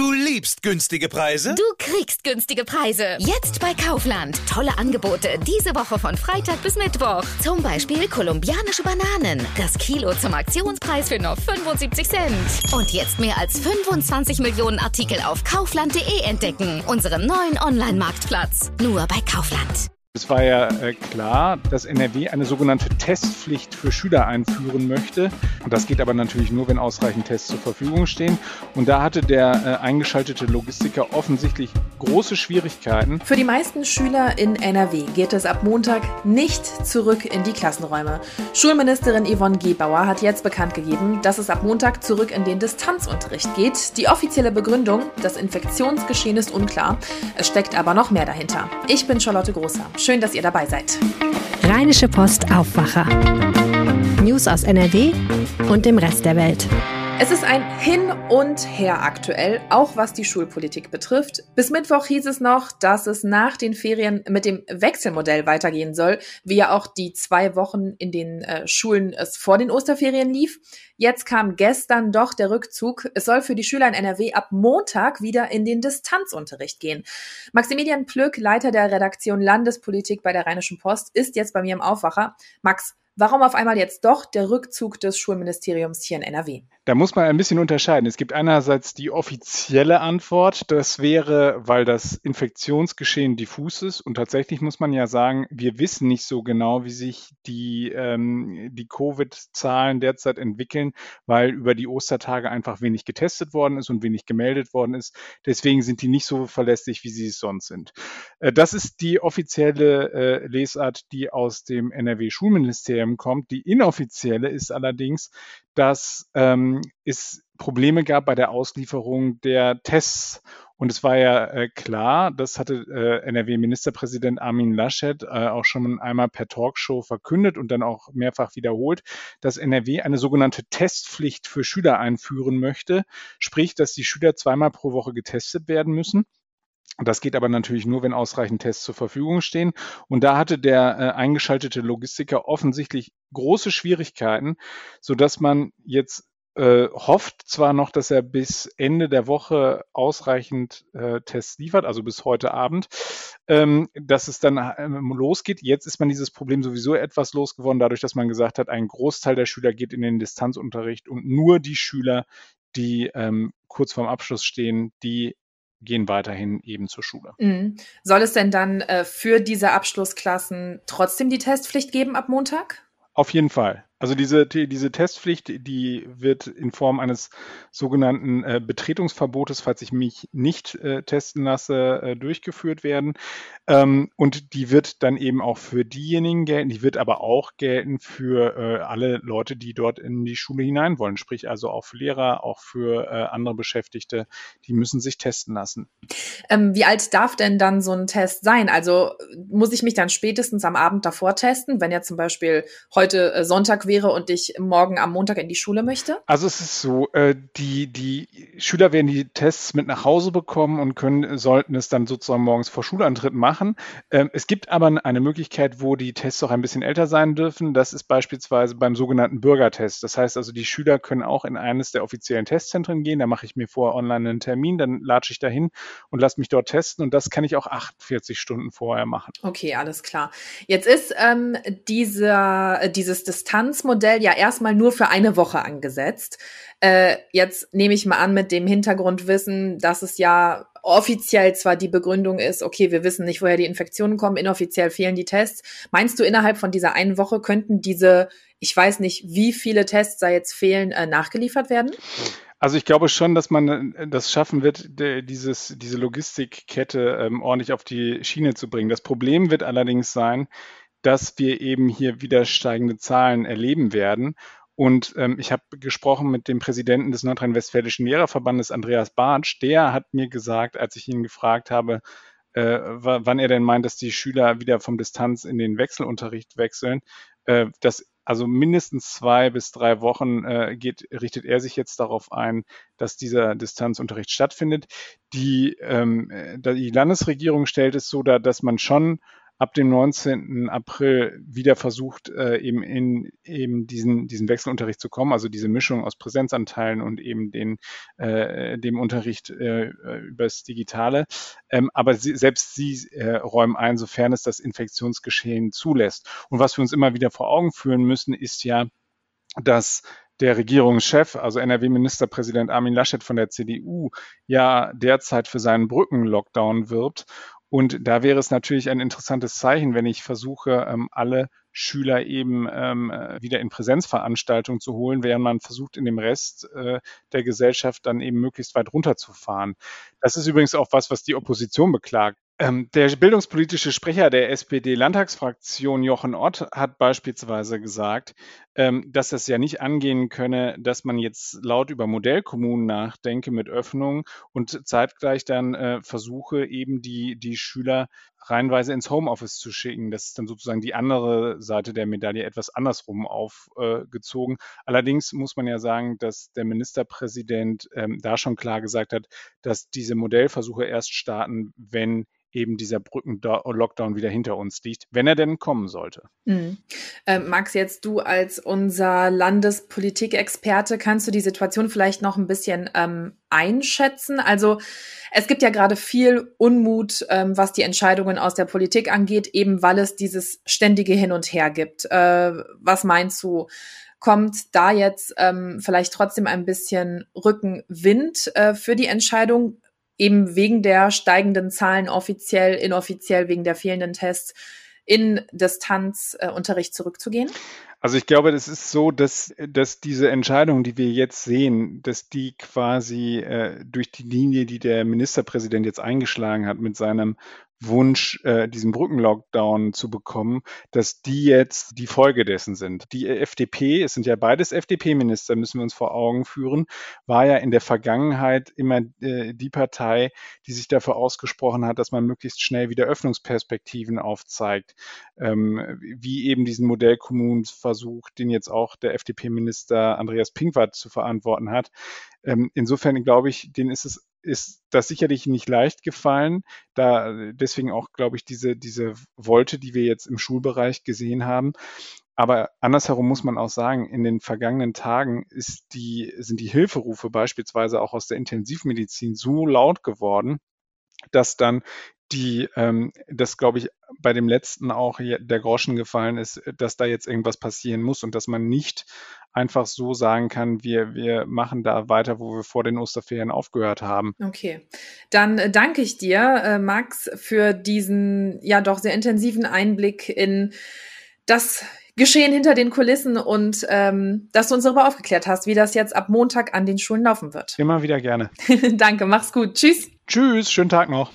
Du liebst günstige Preise? Du kriegst günstige Preise. Jetzt bei Kaufland. Tolle Angebote diese Woche von Freitag bis Mittwoch. Zum Beispiel kolumbianische Bananen. Das Kilo zum Aktionspreis für nur 75 Cent. Und jetzt mehr als 25 Millionen Artikel auf kaufland.de entdecken. Unseren neuen Online-Marktplatz. Nur bei Kaufland. Es war ja äh, klar, dass NRW eine sogenannte Testpflicht für Schüler einführen möchte. Und das geht aber natürlich nur, wenn ausreichend Tests zur Verfügung stehen. Und da hatte der äh, eingeschaltete Logistiker offensichtlich große Schwierigkeiten. Für die meisten Schüler in NRW geht es ab Montag nicht zurück in die Klassenräume. Schulministerin Yvonne Gebauer hat jetzt bekannt gegeben, dass es ab Montag zurück in den Distanzunterricht geht. Die offizielle Begründung, das Infektionsgeschehen ist unklar. Es steckt aber noch mehr dahinter. Ich bin Charlotte Großer. Schön, dass ihr dabei seid. Rheinische Post Aufwacher. News aus NRW und dem Rest der Welt. Es ist ein Hin und Her aktuell, auch was die Schulpolitik betrifft. Bis Mittwoch hieß es noch, dass es nach den Ferien mit dem Wechselmodell weitergehen soll, wie ja auch die zwei Wochen in den äh, Schulen es vor den Osterferien lief. Jetzt kam gestern doch der Rückzug. Es soll für die Schüler in NRW ab Montag wieder in den Distanzunterricht gehen. Maximilian Plück, Leiter der Redaktion Landespolitik bei der Rheinischen Post, ist jetzt bei mir im Aufwacher. Max, Warum auf einmal jetzt doch der Rückzug des Schulministeriums hier in NRW? Da muss man ein bisschen unterscheiden. Es gibt einerseits die offizielle Antwort, das wäre, weil das Infektionsgeschehen diffus ist. Und tatsächlich muss man ja sagen, wir wissen nicht so genau, wie sich die, ähm, die Covid-Zahlen derzeit entwickeln, weil über die Ostertage einfach wenig getestet worden ist und wenig gemeldet worden ist. Deswegen sind die nicht so verlässlich, wie sie es sonst sind. Äh, das ist die offizielle äh, Lesart, die aus dem NRW-Schulministerium ähm, kommt. Die inoffizielle ist allerdings, dass ähm, es Probleme gab bei der Auslieferung der Tests. Und es war ja äh, klar, das hatte äh, NRW-Ministerpräsident Armin Laschet äh, auch schon einmal per Talkshow verkündet und dann auch mehrfach wiederholt, dass NRW eine sogenannte Testpflicht für Schüler einführen möchte. Sprich, dass die Schüler zweimal pro Woche getestet werden müssen. Das geht aber natürlich nur, wenn ausreichend Tests zur Verfügung stehen. Und da hatte der äh, eingeschaltete Logistiker offensichtlich große Schwierigkeiten, so dass man jetzt äh, hofft zwar noch, dass er bis Ende der Woche ausreichend äh, Tests liefert, also bis heute Abend, ähm, dass es dann ähm, losgeht. Jetzt ist man dieses Problem sowieso etwas losgeworden, dadurch, dass man gesagt hat, ein Großteil der Schüler geht in den Distanzunterricht und nur die Schüler, die ähm, kurz vorm Abschluss stehen, die gehen weiterhin eben zur Schule. Mhm. Soll es denn dann äh, für diese Abschlussklassen trotzdem die Testpflicht geben ab Montag? Auf jeden Fall. Also diese, diese Testpflicht, die wird in Form eines sogenannten äh, Betretungsverbotes, falls ich mich nicht äh, testen lasse, äh, durchgeführt werden. Ähm, und die wird dann eben auch für diejenigen gelten, die wird aber auch gelten für äh, alle Leute, die dort in die Schule hinein wollen. Sprich also auch für Lehrer, auch für äh, andere Beschäftigte, die müssen sich testen lassen. Ähm, wie alt darf denn dann so ein Test sein? Also muss ich mich dann spätestens am Abend davor testen, wenn ja zum Beispiel heute äh, Sonntag wäre und ich morgen am Montag in die Schule möchte? Also es ist so, äh, die, die Schüler werden die Tests mit nach Hause bekommen und können, sollten es dann sozusagen morgens vor Schulantritt machen. Ähm, es gibt aber eine Möglichkeit, wo die Tests auch ein bisschen älter sein dürfen. Das ist beispielsweise beim sogenannten Bürgertest. Das heißt also, die Schüler können auch in eines der offiziellen Testzentren gehen. Da mache ich mir vorher online einen Termin, dann latsche ich dahin und lasse mich dort testen. Und das kann ich auch 48 Stunden vorher machen. Okay, alles klar. Jetzt ist ähm, dieser, dieses Distanzmodell ja erstmal nur für eine Woche angesetzt. Äh, jetzt nehme ich mal an mit dem Hintergrundwissen, dass es ja offiziell zwar die Begründung ist, okay, wir wissen nicht, woher die Infektionen kommen, inoffiziell fehlen die Tests. Meinst du, innerhalb von dieser einen Woche könnten diese, ich weiß nicht, wie viele Tests da jetzt fehlen, äh, nachgeliefert werden? Also ich glaube schon, dass man äh, das schaffen wird, dieses, diese Logistikkette ähm, ordentlich auf die Schiene zu bringen. Das Problem wird allerdings sein, dass wir eben hier wieder steigende Zahlen erleben werden. Und ähm, ich habe gesprochen mit dem Präsidenten des Nordrhein-Westfälischen Lehrerverbandes, Andreas Bartsch. Der hat mir gesagt, als ich ihn gefragt habe, äh, wann er denn meint, dass die Schüler wieder vom Distanz in den Wechselunterricht wechseln, äh, dass also mindestens zwei bis drei Wochen äh, geht, richtet er sich jetzt darauf ein, dass dieser Distanzunterricht stattfindet. Die, ähm, die Landesregierung stellt es so dar, dass man schon ab dem 19. April wieder versucht, äh, eben in eben diesen, diesen Wechselunterricht zu kommen, also diese Mischung aus Präsenzanteilen und eben den, äh, dem Unterricht äh, über das Digitale. Ähm, aber sie, selbst sie äh, räumen ein, sofern es das Infektionsgeschehen zulässt. Und was wir uns immer wieder vor Augen führen müssen, ist ja, dass der Regierungschef, also NRW-Ministerpräsident Armin Laschet von der CDU, ja derzeit für seinen Brückenlockdown wirbt. Und da wäre es natürlich ein interessantes Zeichen, wenn ich versuche, ähm, alle Schüler eben ähm, wieder in Präsenzveranstaltungen zu holen, während man versucht, in dem Rest äh, der Gesellschaft dann eben möglichst weit runterzufahren. Das ist übrigens auch was, was die Opposition beklagt. Ähm, der bildungspolitische Sprecher der SPD-Landtagsfraktion Jochen Ott hat beispielsweise gesagt, ähm, dass das ja nicht angehen könne, dass man jetzt laut über Modellkommunen nachdenke mit Öffnung und zeitgleich dann äh, versuche, eben die, die Schüler reihenweise ins Homeoffice zu schicken. Das ist dann sozusagen die andere Seite der Medaille etwas andersrum aufgezogen. Allerdings muss man ja sagen, dass der Ministerpräsident ähm, da schon klar gesagt hat, dass diese Modellversuche erst starten, wenn eben dieser Brücken-Lockdown wieder hinter uns liegt, wenn er denn kommen sollte. Mhm. Äh, Max, jetzt du als unser Landespolitikexperte, kannst du die Situation vielleicht noch ein bisschen ähm, einschätzen? Also es gibt ja gerade viel Unmut, ähm, was die Entscheidungen aus der Politik angeht, eben weil es dieses ständige Hin und Her gibt. Äh, was meinst du? Kommt da jetzt ähm, vielleicht trotzdem ein bisschen Rückenwind äh, für die Entscheidung? eben wegen der steigenden Zahlen offiziell, inoffiziell, wegen der fehlenden Tests in Distanzunterricht zurückzugehen? Also ich glaube, das ist so, dass, dass diese Entscheidung, die wir jetzt sehen, dass die quasi äh, durch die Linie, die der Ministerpräsident jetzt eingeschlagen hat mit seinem Wunsch, äh, diesen Brückenlockdown zu bekommen, dass die jetzt die Folge dessen sind. Die FDP, es sind ja beides FDP-Minister, müssen wir uns vor Augen führen, war ja in der Vergangenheit immer äh, die Partei, die sich dafür ausgesprochen hat, dass man möglichst schnell wieder Öffnungsperspektiven aufzeigt, ähm, wie eben diesen Modellkommunenversuch, den jetzt auch der FDP-Minister Andreas Pinkwart zu verantworten hat. Ähm, insofern glaube ich, denen ist es ist das sicherlich nicht leicht gefallen. Da deswegen auch, glaube ich, diese, diese Wolte, die wir jetzt im Schulbereich gesehen haben. Aber andersherum muss man auch sagen, in den vergangenen Tagen ist die, sind die Hilferufe beispielsweise auch aus der Intensivmedizin so laut geworden, dass dann die, ähm, das glaube ich, bei dem letzten auch der Groschen gefallen ist, dass da jetzt irgendwas passieren muss und dass man nicht einfach so sagen kann, wir, wir machen da weiter, wo wir vor den Osterferien aufgehört haben. Okay, dann äh, danke ich dir, äh, Max, für diesen ja doch sehr intensiven Einblick in das Geschehen hinter den Kulissen und ähm, dass du uns darüber aufgeklärt hast, wie das jetzt ab Montag an den Schulen laufen wird. Immer wieder gerne. danke, mach's gut. Tschüss. Tschüss, schönen Tag noch.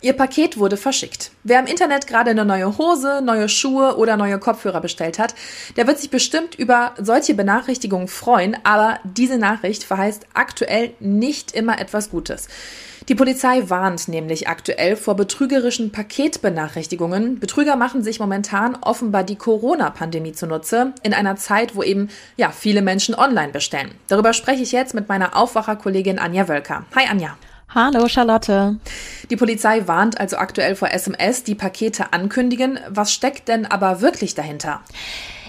Ihr Paket wurde verschickt. Wer im Internet gerade eine neue Hose, neue Schuhe oder neue Kopfhörer bestellt hat, der wird sich bestimmt über solche Benachrichtigungen freuen, aber diese Nachricht verheißt aktuell nicht immer etwas Gutes. Die Polizei warnt nämlich aktuell vor betrügerischen Paketbenachrichtigungen. Betrüger machen sich momentan offenbar die Corona-Pandemie zunutze, in einer Zeit, wo eben ja viele Menschen online bestellen. Darüber spreche ich jetzt mit meiner Aufwacherkollegin Anja Wölker. Hi Anja. Hallo Charlotte. Die Polizei warnt also aktuell vor SMS, die Pakete ankündigen. Was steckt denn aber wirklich dahinter?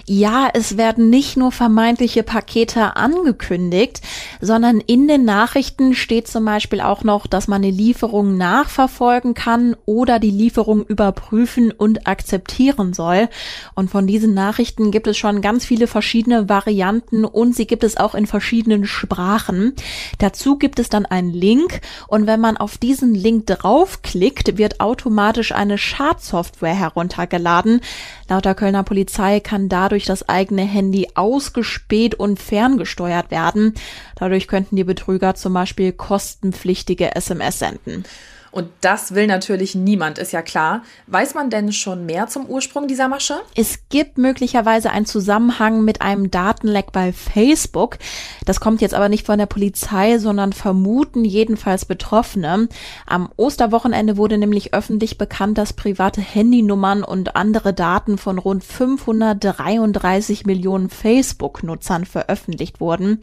Ja, es werden nicht nur vermeintliche Pakete angekündigt, sondern in den Nachrichten steht zum Beispiel auch noch, dass man eine Lieferung nachverfolgen kann oder die Lieferung überprüfen und akzeptieren soll. Und von diesen Nachrichten gibt es schon ganz viele verschiedene Varianten und sie gibt es auch in verschiedenen Sprachen. Dazu gibt es dann einen Link und wenn man auf diesen Link draufklickt, wird automatisch eine Schadsoftware heruntergeladen. Laut der Kölner Polizei kann dadurch das eigene Handy ausgespäht und ferngesteuert werden. Dadurch könnten die Betrüger zum Beispiel kostenpflichtige SMS senden. Und das will natürlich niemand, ist ja klar. Weiß man denn schon mehr zum Ursprung dieser Masche? Es gibt möglicherweise einen Zusammenhang mit einem Datenleck bei Facebook. Das kommt jetzt aber nicht von der Polizei, sondern vermuten jedenfalls Betroffene. Am Osterwochenende wurde nämlich öffentlich bekannt, dass private Handynummern und andere Daten von rund 533 Millionen Facebook-Nutzern veröffentlicht wurden.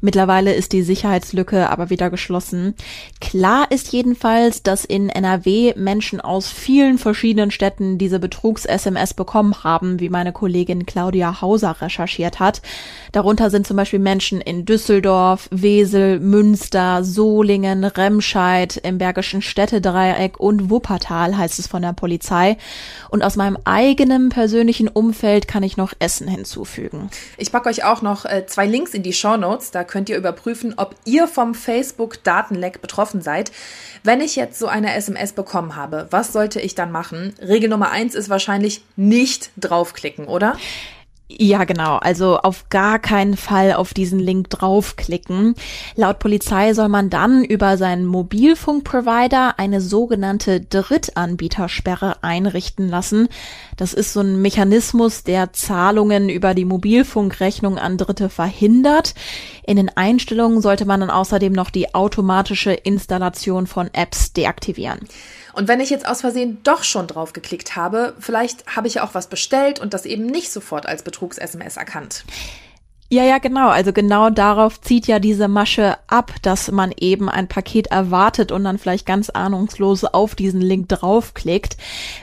Mittlerweile ist die Sicherheitslücke aber wieder geschlossen. Klar ist jedenfalls, dass in NRW Menschen aus vielen verschiedenen Städten diese Betrugs-SMS bekommen haben, wie meine Kollegin Claudia Hauser recherchiert hat. Darunter sind zum Beispiel Menschen in Düsseldorf, Wesel, Münster, Solingen, Remscheid, im Bergischen Städtedreieck und Wuppertal, heißt es von der Polizei. Und aus meinem eigenen persönlichen Umfeld kann ich noch Essen hinzufügen. Ich packe euch auch noch äh, zwei Links in die Show Notes. Da könnt ihr überprüfen, ob ihr vom Facebook-Datenleck betroffen seid. Wenn ich jetzt so eine SMS bekommen habe, was sollte ich dann machen? Regel Nummer eins ist wahrscheinlich nicht draufklicken, oder? Ja, genau. Also auf gar keinen Fall auf diesen Link draufklicken. Laut Polizei soll man dann über seinen Mobilfunkprovider eine sogenannte Drittanbietersperre einrichten lassen. Das ist so ein Mechanismus, der Zahlungen über die Mobilfunkrechnung an Dritte verhindert. In den Einstellungen sollte man dann außerdem noch die automatische Installation von Apps deaktivieren. Und wenn ich jetzt aus Versehen doch schon drauf geklickt habe, vielleicht habe ich ja auch was bestellt und das eben nicht sofort als Betrugs-SMS erkannt. Ja, ja, genau. Also genau darauf zieht ja diese Masche ab, dass man eben ein Paket erwartet und dann vielleicht ganz ahnungslos auf diesen Link draufklickt.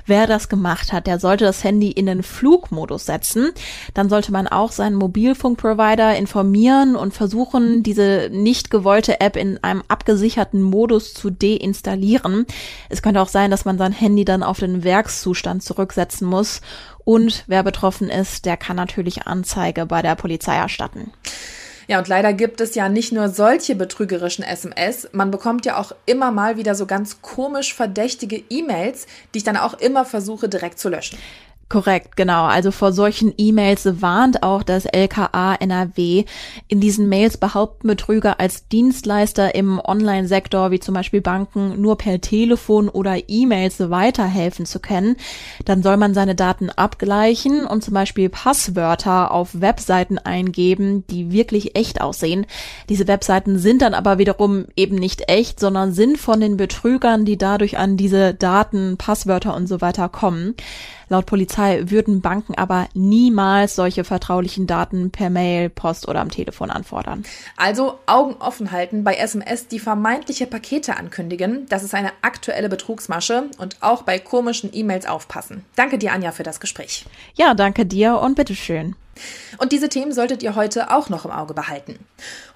Wer das gemacht hat, der sollte das Handy in den Flugmodus setzen. Dann sollte man auch seinen Mobilfunkprovider informieren und versuchen, diese nicht gewollte App in einem abgesicherten Modus zu deinstallieren. Es könnte auch sein, dass man sein Handy dann auf den Werkszustand zurücksetzen muss und wer betroffen ist, der kann natürlich Anzeige bei der Polizei erstatten. Ja, und leider gibt es ja nicht nur solche betrügerischen SMS, man bekommt ja auch immer mal wieder so ganz komisch verdächtige E-Mails, die ich dann auch immer versuche direkt zu löschen. Korrekt, genau. Also vor solchen E-Mails warnt auch das LKA NRW. In diesen Mails behaupten Betrüger als Dienstleister im Online-Sektor, wie zum Beispiel Banken, nur per Telefon oder E-Mails weiterhelfen zu können. Dann soll man seine Daten abgleichen und zum Beispiel Passwörter auf Webseiten eingeben, die wirklich echt aussehen. Diese Webseiten sind dann aber wiederum eben nicht echt, sondern sind von den Betrügern, die dadurch an diese Daten, Passwörter und so weiter kommen. Laut Polizei würden Banken aber niemals solche vertraulichen Daten per Mail, Post oder am Telefon anfordern. Also Augen offen halten bei SMS, die vermeintliche Pakete ankündigen. Das ist eine aktuelle Betrugsmasche und auch bei komischen E-Mails aufpassen. Danke dir, Anja, für das Gespräch. Ja, danke dir und bitteschön. Und diese Themen solltet ihr heute auch noch im Auge behalten.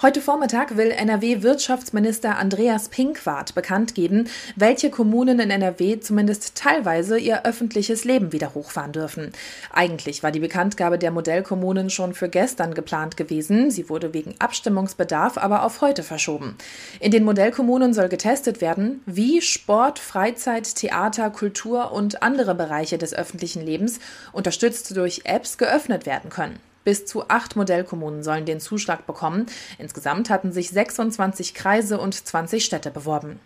Heute Vormittag will NRW-Wirtschaftsminister Andreas Pinkwart bekannt geben, welche Kommunen in NRW zumindest teilweise ihr öffentliches Leben wieder hochfahren dürfen. Eigentlich war die Bekanntgabe der Modellkommunen schon für gestern geplant gewesen. Sie wurde wegen Abstimmungsbedarf aber auf heute verschoben. In den Modellkommunen soll getestet werden, wie Sport, Freizeit, Theater, Kultur und andere Bereiche des öffentlichen Lebens, unterstützt durch Apps, geöffnet werden können. Bis zu acht Modellkommunen sollen den Zuschlag bekommen. Insgesamt hatten sich 26 Kreise und 20 Städte beworben.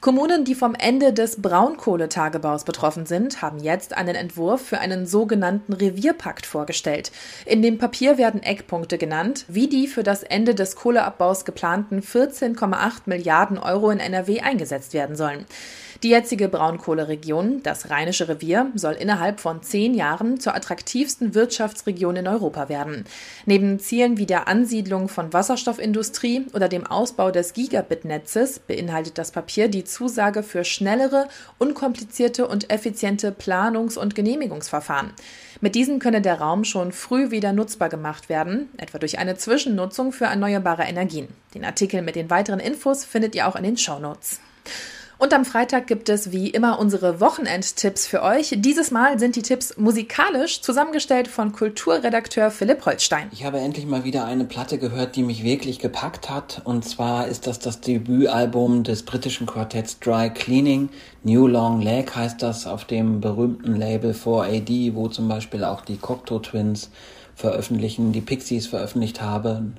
Kommunen, die vom Ende des Braunkohletagebaus betroffen sind, haben jetzt einen Entwurf für einen sogenannten Revierpakt vorgestellt. In dem Papier werden Eckpunkte genannt, wie die für das Ende des Kohleabbaus geplanten 14,8 Milliarden Euro in NRW eingesetzt werden sollen. Die jetzige Braunkohleregion, das Rheinische Revier, soll innerhalb von zehn Jahren zur attraktivsten Wirtschaftsregion in Europa werden. Neben Zielen wie der Ansiedlung von Wasserstoffindustrie oder dem Ausbau des Gigabit-Netzes beinhaltet das Papier die Zusage für schnellere, unkomplizierte und effiziente Planungs- und Genehmigungsverfahren. Mit diesen könne der Raum schon früh wieder nutzbar gemacht werden, etwa durch eine Zwischennutzung für erneuerbare Energien. Den Artikel mit den weiteren Infos findet ihr auch in den Shownotes. Und am Freitag gibt es wie immer unsere Wochenendtipps für euch. Dieses Mal sind die Tipps musikalisch zusammengestellt von Kulturredakteur Philipp Holstein. Ich habe endlich mal wieder eine Platte gehört, die mich wirklich gepackt hat. Und zwar ist das das Debütalbum des britischen Quartetts Dry Cleaning. New Long Leg heißt das auf dem berühmten Label 4AD, wo zum Beispiel auch die Cocteau Twins veröffentlichen, die Pixies veröffentlicht haben.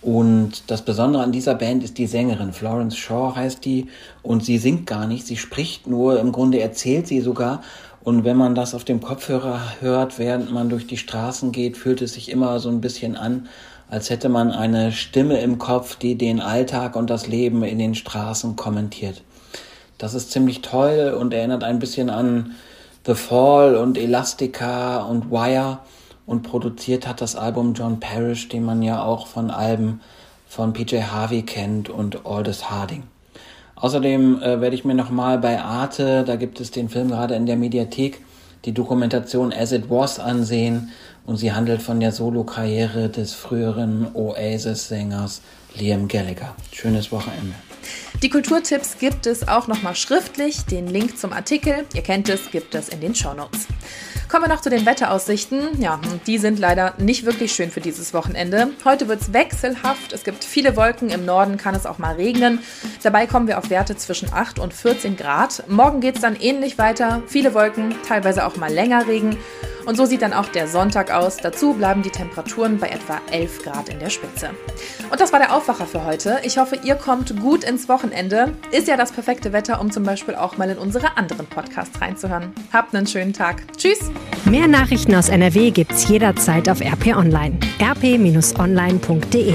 Und das Besondere an dieser Band ist die Sängerin. Florence Shaw heißt die. Und sie singt gar nicht, sie spricht nur. Im Grunde erzählt sie sogar. Und wenn man das auf dem Kopfhörer hört, während man durch die Straßen geht, fühlt es sich immer so ein bisschen an, als hätte man eine Stimme im Kopf, die den Alltag und das Leben in den Straßen kommentiert. Das ist ziemlich toll und erinnert ein bisschen an The Fall und Elastica und Wire und produziert hat das Album John Parrish, den man ja auch von Alben von PJ Harvey kennt und Aldous Harding. Außerdem äh, werde ich mir nochmal bei Arte, da gibt es den Film gerade in der Mediathek, die Dokumentation As It Was ansehen und sie handelt von der Solo-Karriere des früheren Oasis-Sängers Liam Gallagher. Schönes Wochenende. Die Kulturtipps gibt es auch nochmal schriftlich. Den Link zum Artikel, ihr kennt es, gibt es in den Shownotes. Kommen wir noch zu den Wetteraussichten. Ja, die sind leider nicht wirklich schön für dieses Wochenende. Heute wird es wechselhaft. Es gibt viele Wolken. Im Norden kann es auch mal regnen. Dabei kommen wir auf Werte zwischen 8 und 14 Grad. Morgen geht es dann ähnlich weiter. Viele Wolken, teilweise auch mal länger Regen. Und so sieht dann auch der Sonntag aus. Dazu bleiben die Temperaturen bei etwa 11 Grad in der Spitze. Und das war der Aufwacher für heute. Ich hoffe, ihr kommt gut ins Wochenende. Ist ja das perfekte Wetter, um zum Beispiel auch mal in unsere anderen Podcasts reinzuhören. Habt einen schönen Tag. Tschüss. Mehr Nachrichten aus NRW gibt's jederzeit auf RP Online. rp-online.de